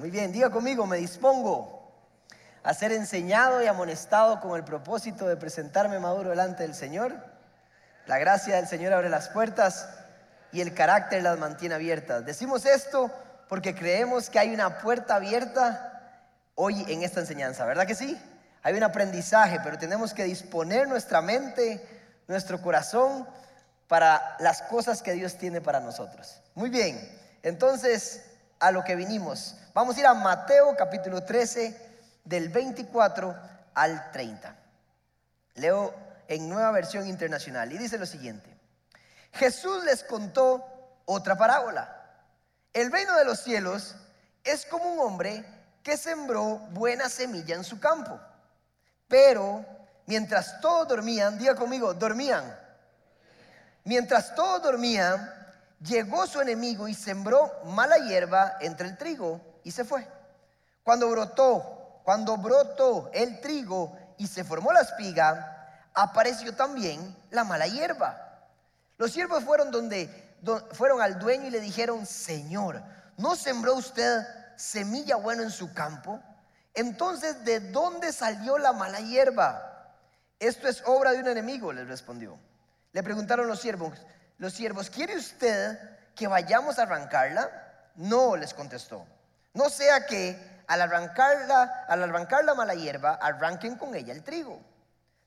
Muy bien, diga conmigo, me dispongo a ser enseñado y amonestado con el propósito de presentarme maduro delante del Señor. La gracia del Señor abre las puertas y el carácter las mantiene abiertas. Decimos esto porque creemos que hay una puerta abierta hoy en esta enseñanza, ¿verdad que sí? Hay un aprendizaje, pero tenemos que disponer nuestra mente, nuestro corazón para las cosas que Dios tiene para nosotros. Muy bien, entonces a lo que vinimos. Vamos a ir a Mateo capítulo 13 del 24 al 30. Leo en nueva versión internacional y dice lo siguiente. Jesús les contó otra parábola. El reino de los cielos es como un hombre que sembró buena semilla en su campo. Pero mientras todos dormían, diga conmigo, dormían. Mientras todos dormían, llegó su enemigo y sembró mala hierba entre el trigo y se fue. Cuando brotó, cuando brotó el trigo y se formó la espiga, apareció también la mala hierba. Los siervos fueron donde fueron al dueño y le dijeron, "Señor, ¿no sembró usted semilla buena en su campo? Entonces, ¿de dónde salió la mala hierba?" Esto es obra de un enemigo, les respondió. Le preguntaron los siervos, los siervos, ¿quiere usted que vayamos a arrancarla? No, les contestó. No sea que al al arrancar la mala hierba, arranquen con ella el trigo.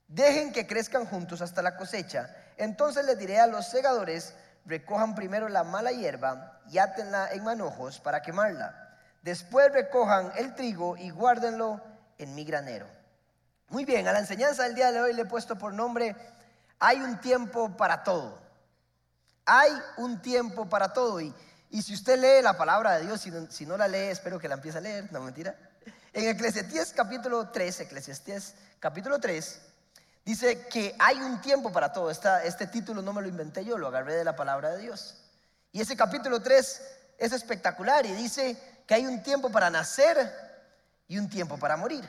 Dejen que crezcan juntos hasta la cosecha. Entonces les diré a los segadores, recojan primero la mala hierba y átenla en manojos para quemarla. Después recojan el trigo y guárdenlo en mi granero. Muy bien, a la enseñanza del día de hoy le he puesto por nombre, hay un tiempo para todo. Hay un tiempo para todo. Y, y si usted lee la palabra de Dios, si no, la lee, espero que la empiece a leer, no mentira. En Eclesiastés capítulo 3, Eclesiastés capítulo 3, dice que hay un tiempo para todo. Esta, este título no me lo inventé yo, lo agarré de la palabra de Dios. Y ese capítulo 3 es espectacular y dice que hay un tiempo para nacer y un tiempo para morir.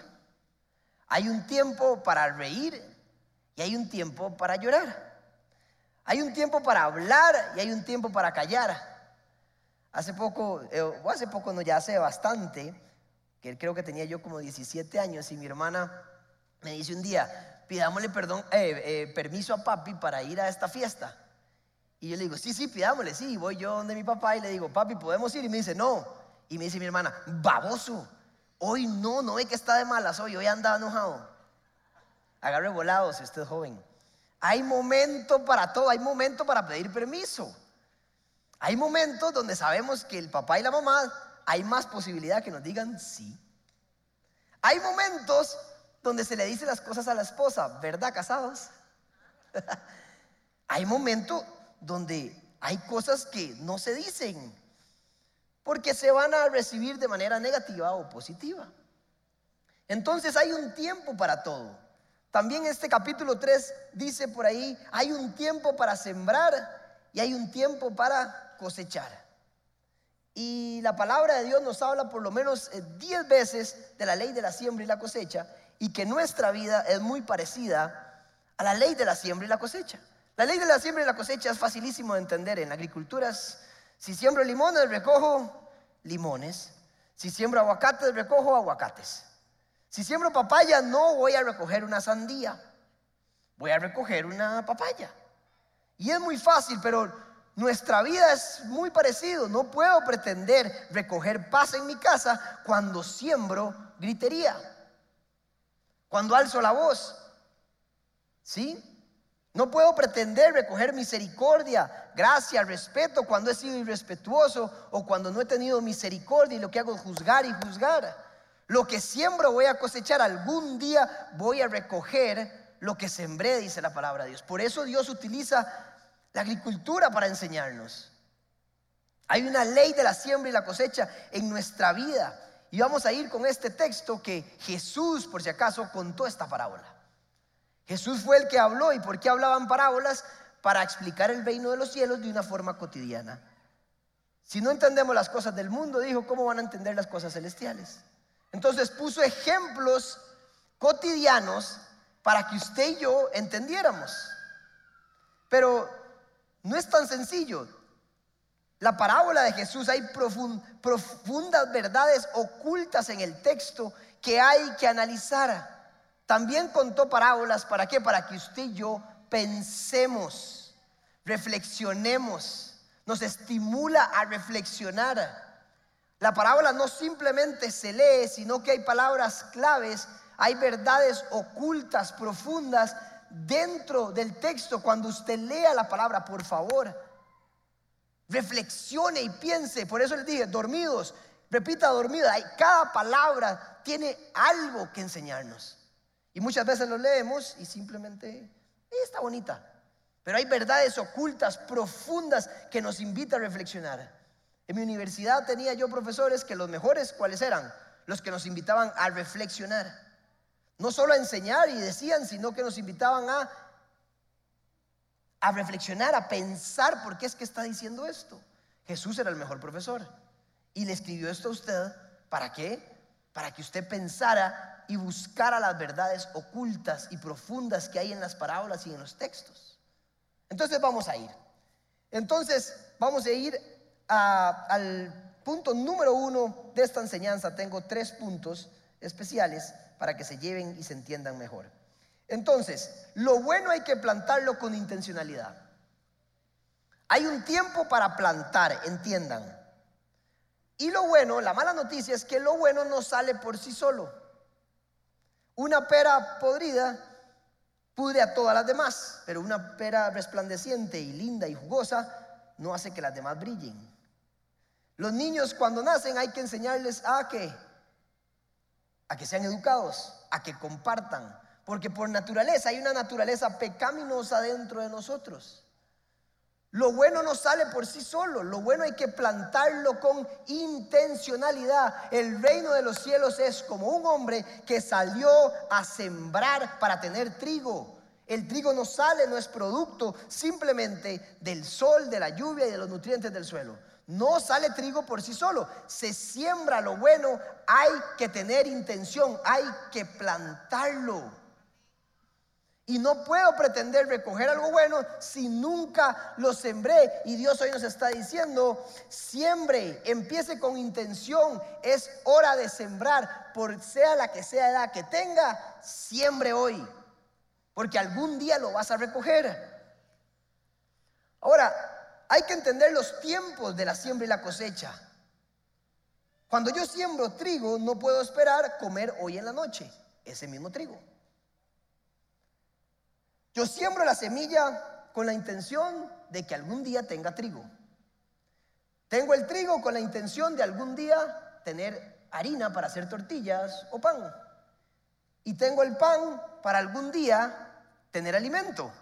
Hay un tiempo para reír y hay un tiempo para llorar. Hay un tiempo para hablar y hay un tiempo para callar. Hace poco, eh, o hace poco no, ya hace bastante, que creo que tenía yo como 17 años y mi hermana me dice un día, pidámosle perdón, eh, eh, permiso a papi para ir a esta fiesta. Y yo le digo, sí, sí, pidámosle, sí. voy yo donde mi papá y le digo, papi, ¿podemos ir? Y me dice, no. Y me dice mi hermana, baboso, hoy no, no ve que está de malas hoy, hoy anda enojado. Agarre volado si usted es joven. Hay momento para todo, hay momento para pedir permiso. Hay momentos donde sabemos que el papá y la mamá hay más posibilidad que nos digan sí. Hay momentos donde se le dice las cosas a la esposa, ¿verdad, casados? hay momentos donde hay cosas que no se dicen porque se van a recibir de manera negativa o positiva. Entonces hay un tiempo para todo. También este capítulo 3 dice por ahí, hay un tiempo para sembrar y hay un tiempo para cosechar. Y la palabra de Dios nos habla por lo menos 10 eh, veces de la ley de la siembra y la cosecha y que nuestra vida es muy parecida a la ley de la siembra y la cosecha. La ley de la siembra y la cosecha es facilísimo de entender. En la agricultura, si siembro limones, recojo limones. Si siembro aguacates, recojo aguacates. Si siembro papaya, no voy a recoger una sandía, voy a recoger una papaya. Y es muy fácil, pero nuestra vida es muy parecido. No puedo pretender recoger paz en mi casa cuando siembro gritería, cuando alzo la voz. ¿Sí? No puedo pretender recoger misericordia, gracia, respeto cuando he sido irrespetuoso o cuando no he tenido misericordia y lo que hago es juzgar y juzgar. Lo que siembro voy a cosechar, algún día voy a recoger lo que sembré, dice la palabra de Dios. Por eso Dios utiliza la agricultura para enseñarnos. Hay una ley de la siembra y la cosecha en nuestra vida. Y vamos a ir con este texto que Jesús, por si acaso, contó esta parábola. Jesús fue el que habló. ¿Y por qué hablaban parábolas? Para explicar el reino de los cielos de una forma cotidiana. Si no entendemos las cosas del mundo, dijo, ¿cómo van a entender las cosas celestiales? Entonces puso ejemplos cotidianos para que usted y yo entendiéramos. Pero no es tan sencillo. la parábola de Jesús hay profundas verdades ocultas en el texto que hay que analizar. También contó parábolas, ¿para qué? Para que usted y yo pensemos, reflexionemos, nos estimula a reflexionar. La parábola no simplemente se lee, sino que hay palabras claves, hay verdades ocultas, profundas dentro del texto. Cuando usted lea la palabra, por favor, reflexione y piense. Por eso les dije, dormidos, repita dormido. Cada palabra tiene algo que enseñarnos. Y muchas veces lo leemos y simplemente eh, está bonita. Pero hay verdades ocultas, profundas, que nos invita a reflexionar. En mi universidad tenía yo profesores que los mejores, ¿cuáles eran? Los que nos invitaban a reflexionar. No solo a enseñar y decían, sino que nos invitaban a, a reflexionar, a pensar por qué es que está diciendo esto. Jesús era el mejor profesor. Y le escribió esto a usted, ¿para qué? Para que usted pensara y buscar a las verdades ocultas y profundas que hay en las parábolas y en los textos. Entonces vamos a ir. Entonces vamos a ir al punto número uno de esta enseñanza. Tengo tres puntos especiales para que se lleven y se entiendan mejor. Entonces, lo bueno hay que plantarlo con intencionalidad. Hay un tiempo para plantar, entiendan. Y lo bueno, la mala noticia es que lo bueno no sale por sí solo. Una pera podrida pudre a todas las demás, pero una pera resplandeciente y linda y jugosa no hace que las demás brillen. Los niños cuando nacen hay que enseñarles a que a que sean educados, a que compartan, porque por naturaleza hay una naturaleza pecaminosa dentro de nosotros. Lo bueno no sale por sí solo, lo bueno hay que plantarlo con intencionalidad. El reino de los cielos es como un hombre que salió a sembrar para tener trigo. El trigo no sale, no es producto simplemente del sol, de la lluvia y de los nutrientes del suelo. No sale trigo por sí solo, se siembra lo bueno, hay que tener intención, hay que plantarlo. Y no puedo pretender recoger algo bueno si nunca lo sembré. Y Dios hoy nos está diciendo, siembre, empiece con intención. Es hora de sembrar, por sea la que sea edad que tenga, siembre hoy. Porque algún día lo vas a recoger. Ahora, hay que entender los tiempos de la siembra y la cosecha. Cuando yo siembro trigo, no puedo esperar comer hoy en la noche ese mismo trigo. Yo siembro la semilla con la intención de que algún día tenga trigo. Tengo el trigo con la intención de algún día tener harina para hacer tortillas o pan. Y tengo el pan para algún día tener alimento.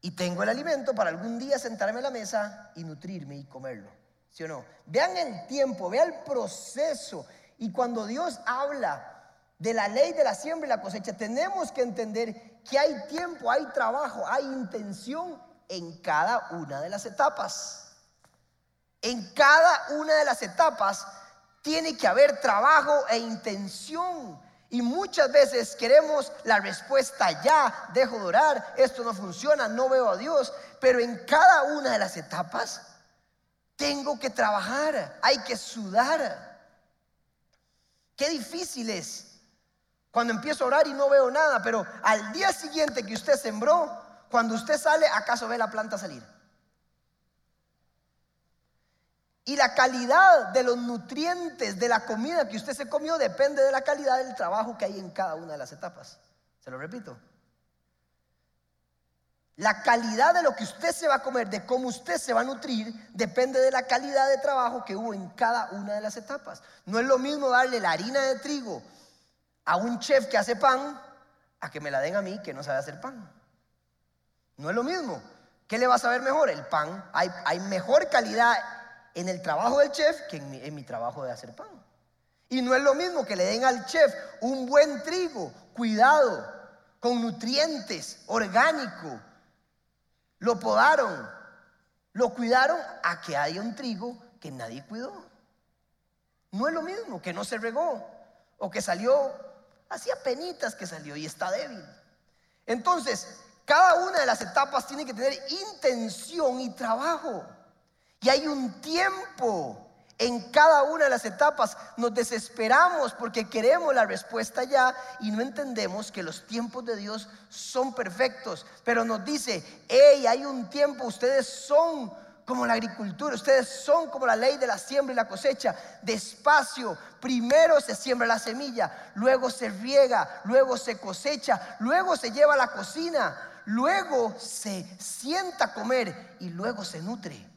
Y tengo el alimento para algún día sentarme a la mesa y nutrirme y comerlo. ¿Sí o no? Vean el tiempo, vean el proceso. Y cuando Dios habla de la ley de la siembra y la cosecha, tenemos que entender que hay tiempo, hay trabajo, hay intención en cada una de las etapas. En cada una de las etapas tiene que haber trabajo e intención. Y muchas veces queremos la respuesta ya, dejo de orar, esto no funciona, no veo a Dios, pero en cada una de las etapas tengo que trabajar, hay que sudar. Qué difícil es cuando empiezo a orar y no veo nada, pero al día siguiente que usted sembró, cuando usted sale, ¿acaso ve la planta salir? Y la calidad de los nutrientes de la comida que usted se comió depende de la calidad del trabajo que hay en cada una de las etapas. Se lo repito. La calidad de lo que usted se va a comer, de cómo usted se va a nutrir, depende de la calidad de trabajo que hubo en cada una de las etapas. No es lo mismo darle la harina de trigo a un chef que hace pan a que me la den a mí que no sabe hacer pan. No es lo mismo. ¿Qué le va a saber mejor? El pan. Hay, hay mejor calidad en el trabajo del chef que en mi, mi trabajo de hacer pan. Y no es lo mismo que le den al chef un buen trigo, cuidado, con nutrientes, orgánico. Lo podaron, lo cuidaron a que haya un trigo que nadie cuidó. No es lo mismo que no se regó o que salió Hacía penitas que salió y está débil. Entonces, cada una de las etapas tiene que tener intención y trabajo. Y hay un tiempo en cada una de las etapas. Nos desesperamos porque queremos la respuesta ya y no entendemos que los tiempos de Dios son perfectos. Pero nos dice, hey, hay un tiempo, ustedes son como la agricultura, ustedes son como la ley de la siembra y la cosecha. Despacio, primero se siembra la semilla, luego se riega, luego se cosecha, luego se lleva a la cocina, luego se sienta a comer y luego se nutre.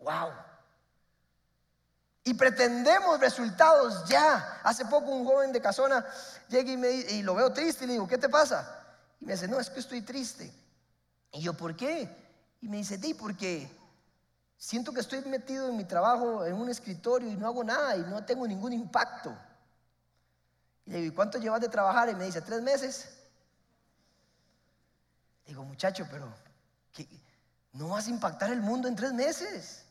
Wow. Y pretendemos resultados ya. Hace poco un joven de Casona llega y, me, y lo veo triste y le digo, ¿qué te pasa? Y me dice, no, es que estoy triste. Y yo, ¿por qué? Y me dice, di, porque siento que estoy metido en mi trabajo, en un escritorio y no hago nada y no tengo ningún impacto. Y le digo, ¿y cuánto llevas de trabajar? Y me dice, tres meses. Digo, muchacho, pero no vas a impactar el mundo en tres meses.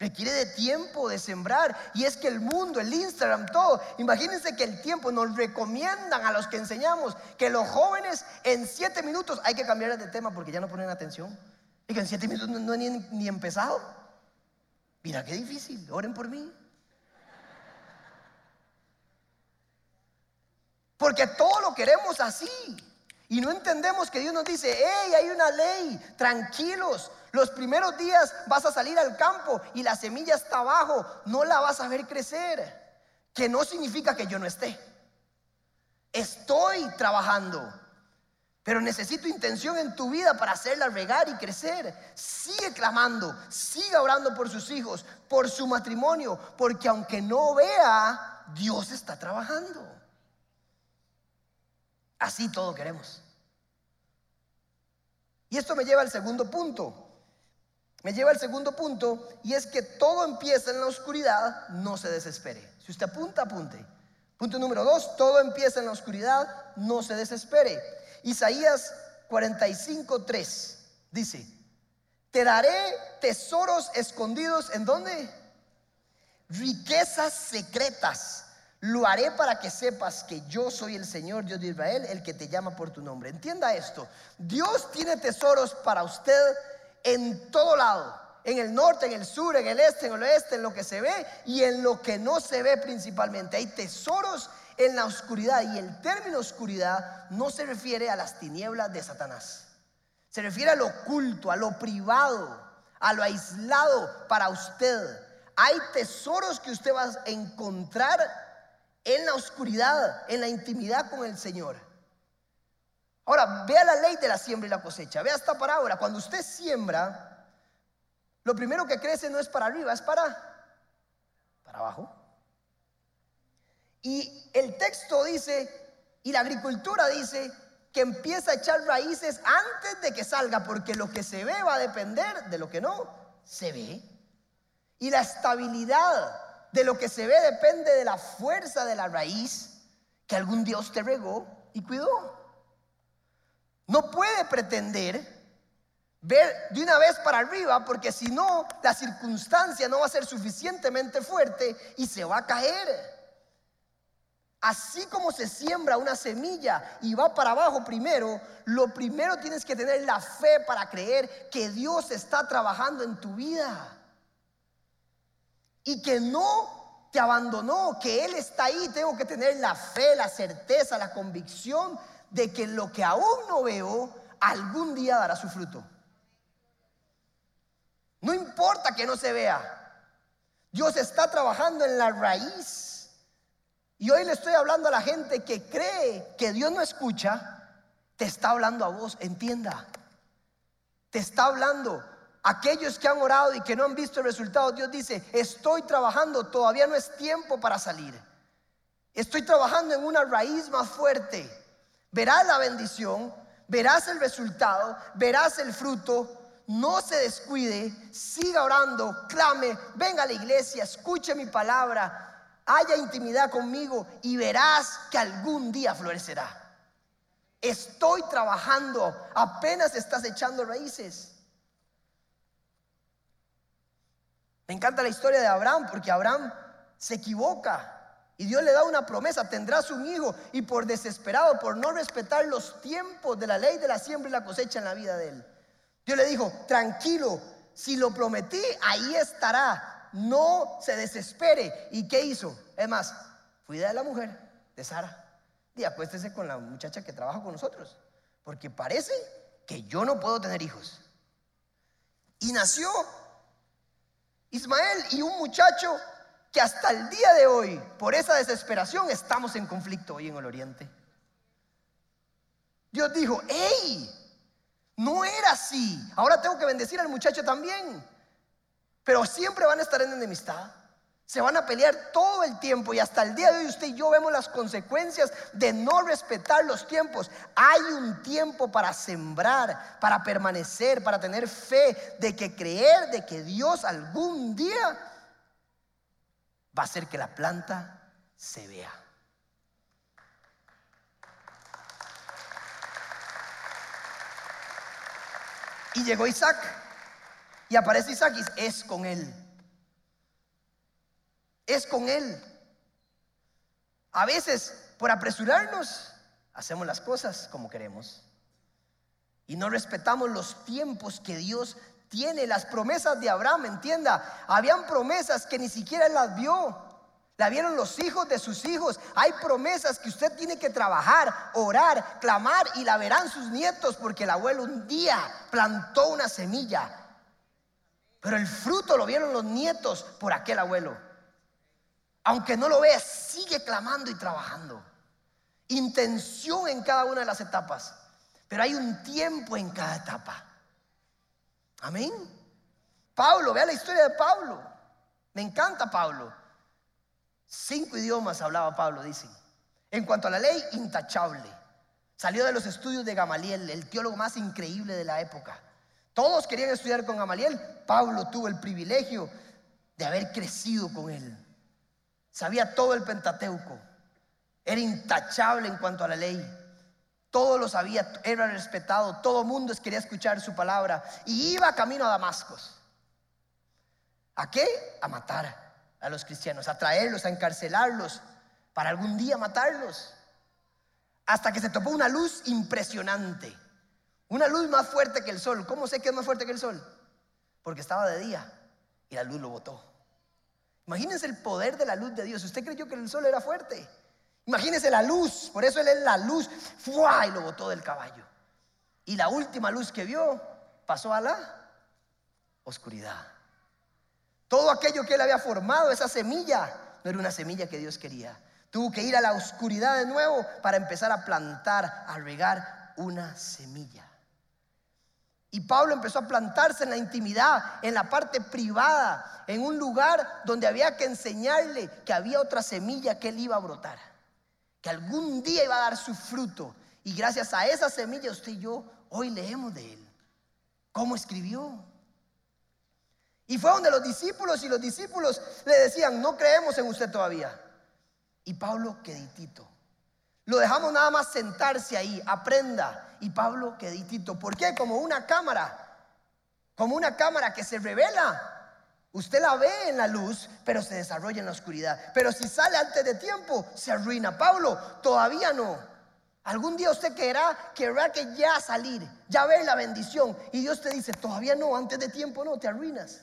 Requiere de tiempo, de sembrar. Y es que el mundo, el Instagram, todo. Imagínense que el tiempo nos recomiendan a los que enseñamos que los jóvenes en siete minutos hay que cambiar de tema porque ya no ponen atención. Y que en siete minutos no, han ni, ni empezado. Mira qué difícil. Oren por mí. Porque todo lo queremos así. Y no entendemos que Dios nos dice, hey, hay una ley, tranquilos. Los primeros días vas a salir al campo y la semilla está abajo, no la vas a ver crecer. Que no significa que yo no esté. Estoy trabajando. Pero necesito intención en tu vida para hacerla regar y crecer. Sigue clamando, siga orando por sus hijos, por su matrimonio, porque aunque no vea, Dios está trabajando. Así todo queremos. Y esto me lleva al segundo punto. Me lleva al segundo punto y es que todo empieza en la oscuridad, no se desespere. Si usted apunta, apunte. Punto número dos, todo empieza en la oscuridad, no se desespere. Isaías 45, 3 dice, te daré tesoros escondidos en dónde? Riquezas secretas. Lo haré para que sepas que yo soy el Señor Dios de Israel, el que te llama por tu nombre. Entienda esto. Dios tiene tesoros para usted en todo lado. En el norte, en el sur, en el este, en el oeste, en lo que se ve y en lo que no se ve principalmente. Hay tesoros en la oscuridad. Y el término oscuridad no se refiere a las tinieblas de Satanás. Se refiere a lo oculto, a lo privado, a lo aislado para usted. Hay tesoros que usted va a encontrar en la oscuridad, en la intimidad con el Señor. Ahora, vea la ley de la siembra y la cosecha. Vea esta parábola. Cuando usted siembra, lo primero que crece no es para arriba, es para, para abajo. Y el texto dice, y la agricultura dice, que empieza a echar raíces antes de que salga, porque lo que se ve va a depender de lo que no se ve. Y la estabilidad de lo que se ve depende de la fuerza de la raíz que algún Dios te regó y cuidó. No puede pretender ver de una vez para arriba, porque si no, la circunstancia no va a ser suficientemente fuerte y se va a caer. Así como se siembra una semilla y va para abajo primero, lo primero tienes que tener la fe para creer que Dios está trabajando en tu vida. Y que no te abandonó, que Él está ahí. Tengo que tener la fe, la certeza, la convicción de que lo que aún no veo, algún día dará su fruto. No importa que no se vea. Dios está trabajando en la raíz y hoy le estoy hablando a la gente que cree que Dios no escucha, te está hablando a vos, entienda. Te está hablando. Aquellos que han orado y que no han visto el resultado, Dios dice, estoy trabajando, todavía no es tiempo para salir. Estoy trabajando en una raíz más fuerte. Verás la bendición, verás el resultado, verás el fruto. No se descuide, siga orando, clame, venga a la iglesia, escuche mi palabra, haya intimidad conmigo y verás que algún día florecerá. Estoy trabajando, apenas estás echando raíces. Me encanta la historia de Abraham porque Abraham se equivoca y Dios le da una promesa, tendrás un hijo y por desesperado, por no respetar los tiempos de la ley de la siembra y la cosecha en la vida de él. Dios le dijo, tranquilo, si lo prometí, ahí estará. No se desespere. ¿Y qué hizo? Es más, cuida de la mujer, de Sara. Y acuéstese con la muchacha que trabaja con nosotros. Porque parece que yo no puedo tener hijos. Y nació Ismael y un muchacho que hasta el día de hoy, por esa desesperación, estamos en conflicto hoy en el Oriente. Dios dijo, hey, no era así. Ahora tengo que bendecir al muchacho también. Pero siempre van a estar en enemistad. Se van a pelear todo el tiempo y hasta el día de hoy usted y yo vemos las consecuencias de no respetar los tiempos. Hay un tiempo para sembrar, para permanecer, para tener fe, de que creer de que Dios algún día va a hacer que la planta se vea. Y llegó Isaac. Y aparece Isaac y es con él. Es con él. A veces, por apresurarnos, hacemos las cosas como queremos. Y no respetamos los tiempos que Dios tiene. Las promesas de Abraham, entienda. Habían promesas que ni siquiera él las vio. La vieron los hijos de sus hijos. Hay promesas que usted tiene que trabajar, orar, clamar y la verán sus nietos porque el abuelo un día plantó una semilla. Pero el fruto lo vieron los nietos por aquel abuelo. Aunque no lo vea, sigue clamando y trabajando. Intención en cada una de las etapas. Pero hay un tiempo en cada etapa. Amén. Pablo, vea la historia de Pablo. Me encanta Pablo. Cinco idiomas hablaba Pablo, dicen. En cuanto a la ley, intachable. Salió de los estudios de Gamaliel, el teólogo más increíble de la época. Todos querían estudiar con Gamaliel. Pablo tuvo el privilegio de haber crecido con él. Sabía todo el Pentateuco. Era intachable en cuanto a la ley. Todo lo sabía, era respetado. Todo mundo quería escuchar su palabra. Y iba camino a Damasco. ¿A qué? A matar a los cristianos, a traerlos, a encarcelarlos, para algún día matarlos. Hasta que se topó una luz impresionante, una luz más fuerte que el sol. ¿Cómo sé que es más fuerte que el sol? Porque estaba de día y la luz lo botó. Imagínense el poder de la luz de Dios. Usted creyó que el sol era fuerte. Imagínense la luz, por eso él es la luz, ¡fua! y lo botó del caballo. Y la última luz que vio pasó a la oscuridad. Todo aquello que él había formado, esa semilla, no era una semilla que Dios quería. Tuvo que ir a la oscuridad de nuevo para empezar a plantar, a regar una semilla. Y Pablo empezó a plantarse en la intimidad, en la parte privada, en un lugar donde había que enseñarle que había otra semilla que él iba a brotar, que algún día iba a dar su fruto. Y gracias a esa semilla usted y yo hoy leemos de él. ¿Cómo escribió? Y fue donde los discípulos y los discípulos le decían, no creemos en usted todavía. Y Pablo queditito. Lo dejamos nada más sentarse ahí, aprenda. Y Pablo queditito. ¿Por qué? Como una cámara. Como una cámara que se revela. Usted la ve en la luz, pero se desarrolla en la oscuridad. Pero si sale antes de tiempo, se arruina. Pablo, todavía no. Algún día usted querrá, querrá que ya salir, ya ver la bendición. Y Dios te dice, todavía no, antes de tiempo no, te arruinas.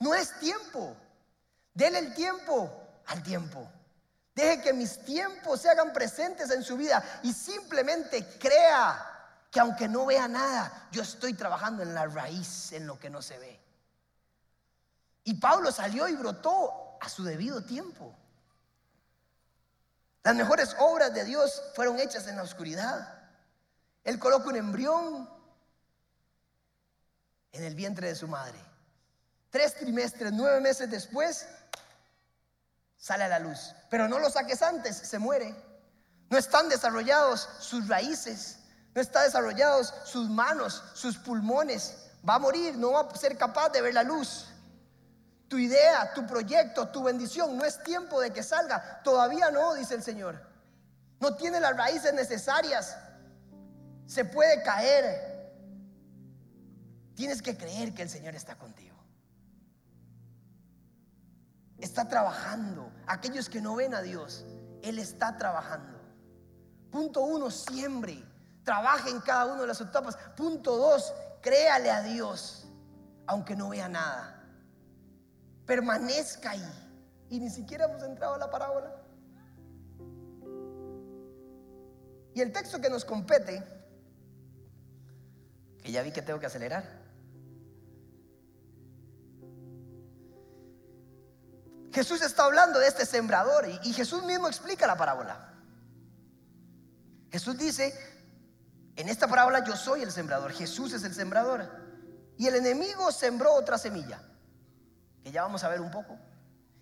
No es tiempo. Dele el tiempo al tiempo. Deje que mis tiempos se hagan presentes en su vida y simplemente crea que aunque no vea nada, yo estoy trabajando en la raíz, en lo que no se ve. Y Pablo salió y brotó a su debido tiempo. Las mejores obras de Dios fueron hechas en la oscuridad. Él coloca un embrión en el vientre de su madre. Tres trimestres, nueve meses después, sale a la luz. Pero no lo saques antes, se muere. No están desarrollados sus raíces, no están desarrollados sus manos, sus pulmones. Va a morir, no va a ser capaz de ver la luz. Tu idea, tu proyecto, tu bendición, no es tiempo de que salga. Todavía no, dice el Señor. No tiene las raíces necesarias. Se puede caer. Tienes que creer que el Señor está contigo está trabajando. Aquellos que no ven a Dios, Él está trabajando. Punto uno, siembre. Trabaje en cada una de las etapas. Punto dos, créale a Dios. aunque no vea nada. Permanezca ahí. Y ni siquiera hemos entrado a la parábola. Y el texto que nos compete, que ya vi que tengo que acelerar. Jesús está hablando de este sembrador y, Jesús mismo explica la parábola. Jesús dice, en esta parábola yo soy el sembrador, Jesús es el sembrador. Y el enemigo sembró otra semilla, que ya vamos a ver un poco.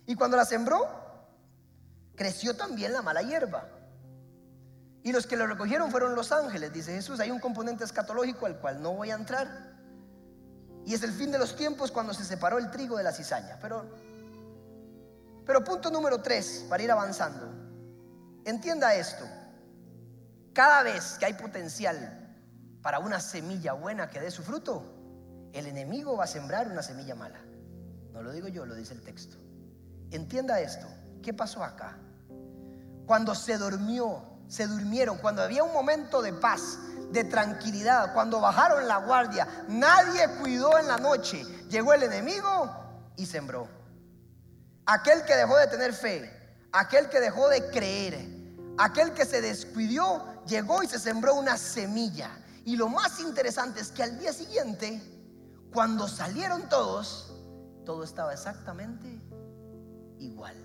Y cuando la sembró, creció también la mala hierba. Y los que lo recogieron fueron los ángeles, dice Jesús. Hay un componente escatológico al cual no voy a entrar. Y es el fin de los tiempos cuando se separó el trigo de la cizaña. Pero, pero punto número tres, para ir avanzando. Entienda esto. Cada vez que hay potencial para una semilla buena que dé su fruto, el enemigo va a sembrar una semilla mala. No lo digo yo, lo dice el texto. Entienda esto. ¿Qué pasó acá? Cuando se durmió, se durmieron, cuando había un momento de paz, de tranquilidad, cuando bajaron la guardia, nadie cuidó en la noche, llegó el enemigo y sembró. Aquel que dejó de tener fe, aquel que dejó de creer, aquel que se descuidó, llegó y se sembró una semilla. Y lo más interesante es que al día siguiente, cuando salieron todos, todo estaba exactamente igual.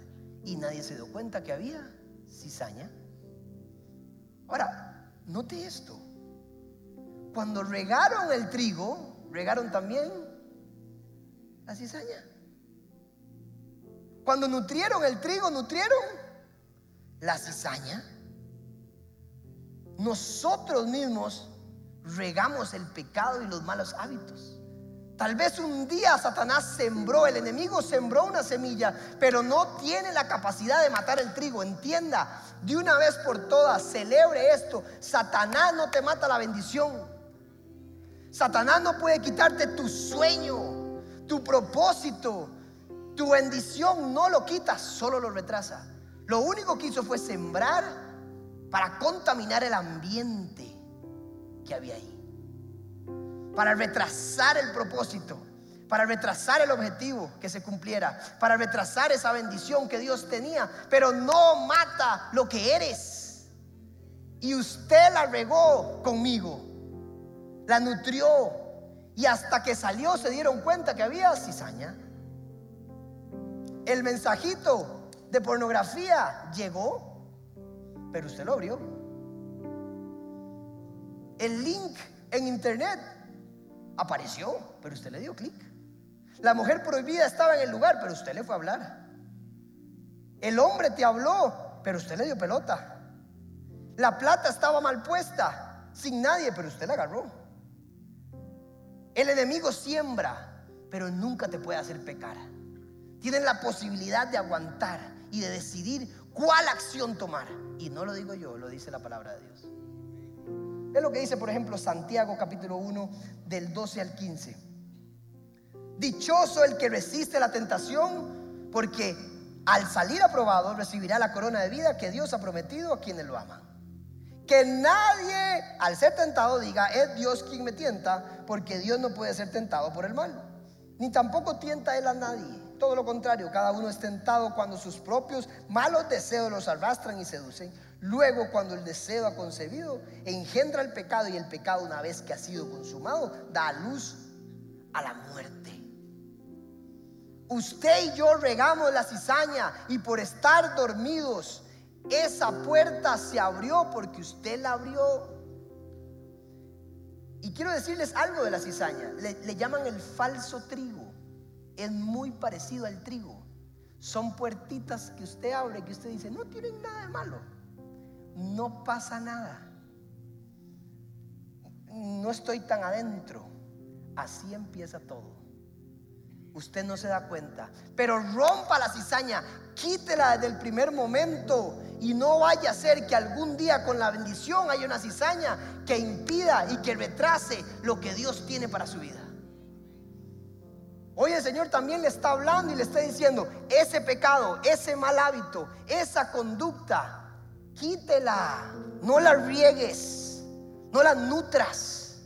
Y nadie se dio cuenta que había cizaña. Ahora, note esto. Cuando regaron el trigo, regaron también la cizaña. Cuando nutrieron el trigo, nutrieron la cizaña. Nosotros mismos regamos el pecado y los malos hábitos. Tal vez un día Satanás sembró, el enemigo sembró una semilla, pero no tiene la capacidad de matar el trigo. Entienda, de una vez por todas, celebre esto. Satanás no te mata la bendición. Satanás no puede quitarte tu sueño, tu propósito, tu bendición. No lo quita, solo lo retrasa. Lo único que hizo fue sembrar para contaminar el ambiente que había ahí. Para retrasar el propósito, para retrasar el objetivo que se cumpliera, para retrasar esa bendición que Dios tenía, pero no mata lo que eres. Y usted la regó conmigo, la nutrió y hasta que salió se dieron cuenta que había cizaña. El mensajito de pornografía llegó, pero usted lo abrió. El link en internet apareció, pero usted le dio clic. La mujer prohibida estaba en el lugar, pero usted le fue a hablar. El hombre te habló, pero usted le dio pelota. La plata estaba mal puesta, sin nadie, pero usted la agarró. El enemigo siembra, pero nunca te puede hacer pecar. Tienen la posibilidad de aguantar y de decidir cuál acción tomar. Y no lo digo yo, lo dice la palabra de Dios. Es lo que dice, por ejemplo, Santiago capítulo 1 del 12 al 15. Dichoso el que resiste la tentación, porque al salir aprobado recibirá la corona de vida que Dios ha prometido a quienes lo aman. Que nadie al ser tentado diga, es Dios quien me tienta, porque Dios no puede ser tentado por el mal. Ni tampoco tienta él a nadie. Todo lo contrario, cada uno es tentado cuando sus propios malos deseos los arrastran y seducen. Luego, cuando el deseo ha concebido, engendra el pecado y el pecado, una vez que ha sido consumado, da a luz a la muerte. Usted y yo regamos la cizaña y por estar dormidos, esa puerta se abrió porque usted la abrió. Y quiero decirles algo de la cizaña. Le, le llaman el falso trigo. Es muy parecido al trigo. Son puertitas que usted abre que usted dice, no tienen nada de malo no pasa nada. No estoy tan adentro. Así empieza todo. Usted no se da cuenta. Pero rompa la cizaña, quítela desde el primer momento y no vaya a ser que algún día con la bendición haya una cizaña que impida y que retrase lo que Dios tiene para su vida. Hoy el Señor también le está hablando y le está diciendo, ese pecado, ese mal hábito, esa conducta, quítela, no la riegues, no la nutras.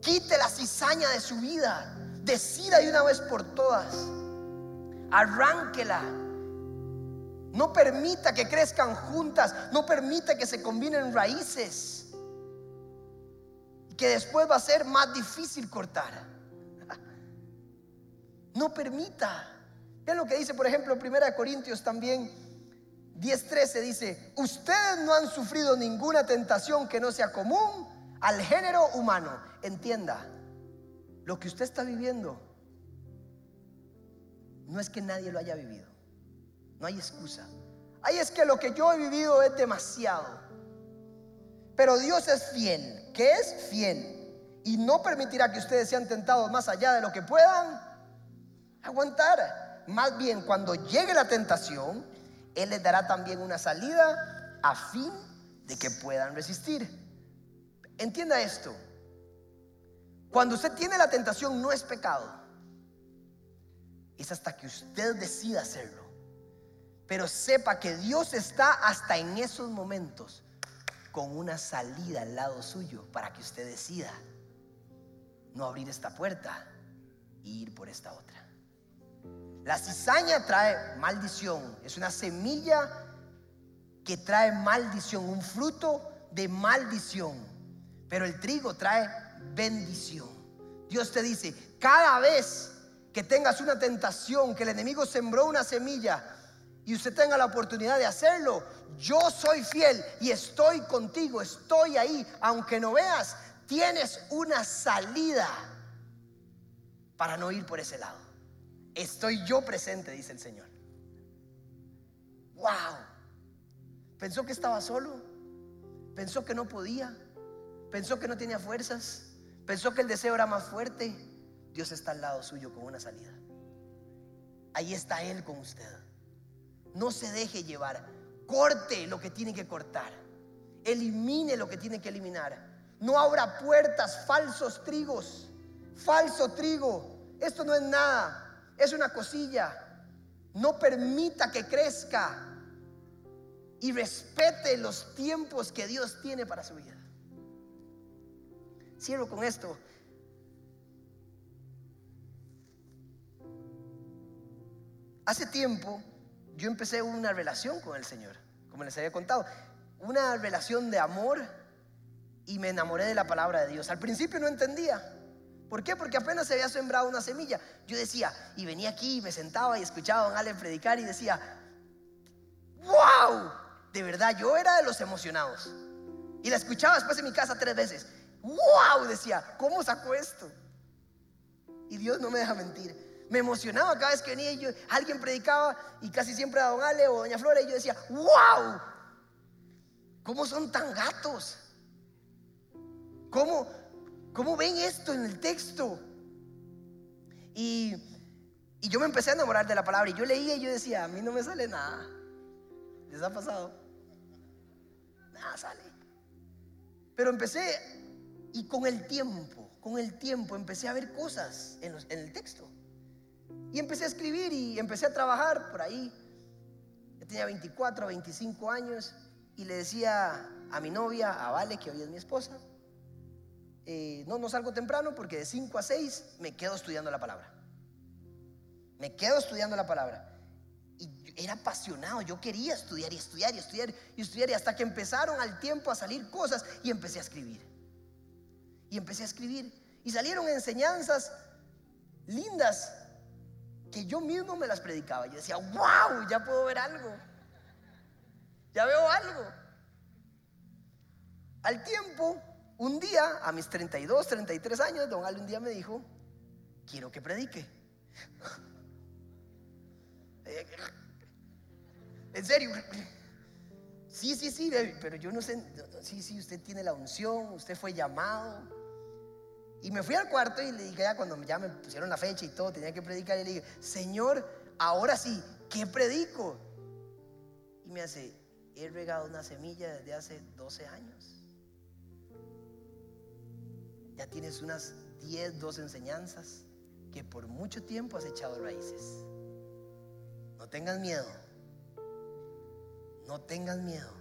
Quite la cizaña de su vida. Decida de una vez por todas. Arránquela. No permita que crezcan juntas. No permita que se combinen raíces. Que después va a ser más difícil cortar. No permita. Vean lo que dice, por ejemplo, 1 Corintios también 10:13 dice, ustedes no han sufrido ninguna tentación que no sea común al género humano. Entienda, lo que usted está viviendo no es que nadie lo haya vivido. No hay excusa. Ahí es que lo que yo he vivido es demasiado. Pero Dios es fiel, que es fiel. Y no permitirá que ustedes sean tentados más allá de lo que puedan aguantar. Más bien, cuando llegue la tentación, Él les dará también una salida a fin de que puedan resistir. Entienda esto. Cuando usted tiene la tentación no es pecado. Es hasta que usted decida hacerlo. Pero sepa que Dios está hasta en esos momentos con una salida al lado suyo para que usted decida no abrir esta puerta e ir por esta otra. La cizaña trae maldición, es una semilla que trae maldición, un fruto de maldición, pero el trigo trae bendición. Dios te dice, cada vez que tengas una tentación, que el enemigo sembró una semilla y usted tenga la oportunidad de hacerlo, yo soy fiel y estoy contigo, estoy ahí, aunque no veas, tienes una salida para no ir por ese lado. Estoy yo presente, dice el Señor. Wow. Pensó que estaba solo. Pensó que no podía. Pensó que no tenía fuerzas. Pensó que el deseo era más fuerte. Dios está al lado suyo con una salida. Ahí está Él con usted. No se deje llevar. Corte lo que tiene que cortar. Elimine lo que tiene que eliminar. No abra puertas, falsos trigos. Falso trigo. Esto no es nada es una cosilla. No permita que crezca y respete los tiempos que Dios tiene para su vida. Cierro con esto. Hace tiempo yo empecé una relación con el Señor, como les había contado, una relación de amor y me enamoré de la palabra de Dios. Al principio no entendía, ¿Por qué? Porque apenas se había sembrado una semilla. Yo decía, y venía aquí, y me sentaba y escuchaba a don Ale predicar y decía, ¡Wow! De verdad, yo era de los emocionados. Y la escuchaba después en mi casa tres veces. ¡Wow! Decía, ¿cómo sacó esto? Y Dios no me deja mentir. Me emocionaba cada vez que venía y yo, alguien predicaba y casi siempre a don Ale o doña Flora y yo decía, ¡Wow! ¿Cómo son tan gatos? ¿Cómo, ¿Cómo ven esto en el texto? Y, yo me empecé a enamorar de la palabra y yo leía y yo decía, a mí no me sale nada. ¿Les ha pasado? Nada sale. Pero empecé y con el tiempo, con el tiempo empecé a ver cosas en, en el texto. Y empecé a escribir y empecé a trabajar por ahí. Yo tenía 24, 25 años y le decía a mi novia, a Vale, que hoy es mi esposa, eh, no, no salgo temprano porque de 5 a 6 me quedo estudiando la palabra. Me quedo estudiando la palabra. Y era apasionado, yo quería estudiar y estudiar y estudiar y estudiar y hasta que empezaron al tiempo a salir cosas y empecé a escribir. Y empecé a escribir. Y salieron enseñanzas lindas que yo mismo me las predicaba. Yo decía, wow, ya puedo ver algo. Ya veo algo. Al tiempo un día, a mis 32, 33 años, don Ale un día me dijo, quiero que predique. En serio. Sí, sí, sí, pero yo no sé, sí, sí, usted tiene la unción, usted fue llamado. Y me fui al cuarto y le dije, ya cuando ya me pusieron la fecha y todo, tenía que predicar, y le dije, Señor, ahora sí, ¿qué predico? Y me hace, he regado una semilla desde hace 12 años ya tienes unas 10, 12 enseñanzas que por mucho tiempo has echado raíces. No tengas miedo. No tengas miedo.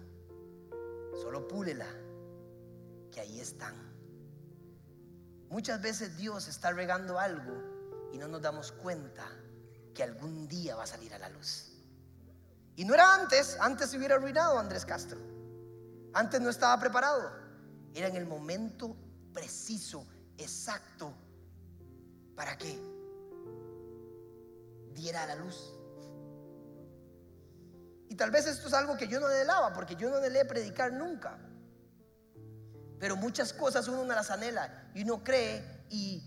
Solo púlela, que ahí están. Muchas veces Dios está regando algo y no nos damos cuenta que algún día va a salir a la luz. Y no era antes, antes se hubiera arruinado Andrés Castro. Antes no estaba preparado. Era en el momento preciso, exacto, para que diera la luz. Y tal vez esto es algo que yo no anhelaba, porque yo no anhelé predicar nunca. Pero muchas cosas uno no las anhela y uno cree y,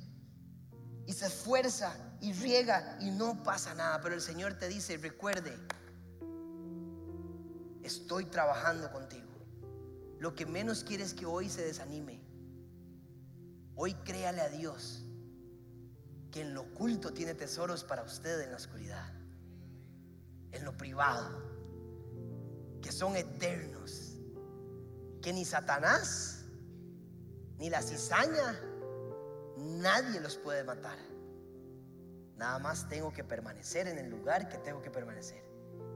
y se esfuerza y riega y no pasa nada. Pero el Señor te dice, recuerde, estoy trabajando contigo. Lo que menos quiere es que hoy se desanime. Hoy créale a Dios que en lo oculto tiene tesoros para usted en la oscuridad, en lo privado, que son eternos, que ni Satanás, ni la cizaña, nadie los puede matar. Nada más tengo que permanecer en el lugar que tengo que permanecer.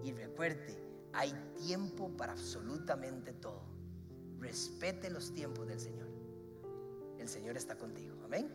Y recuerde, hay tiempo para absolutamente todo. Respete los tiempos del Señor. El Señor está contigo. Amén.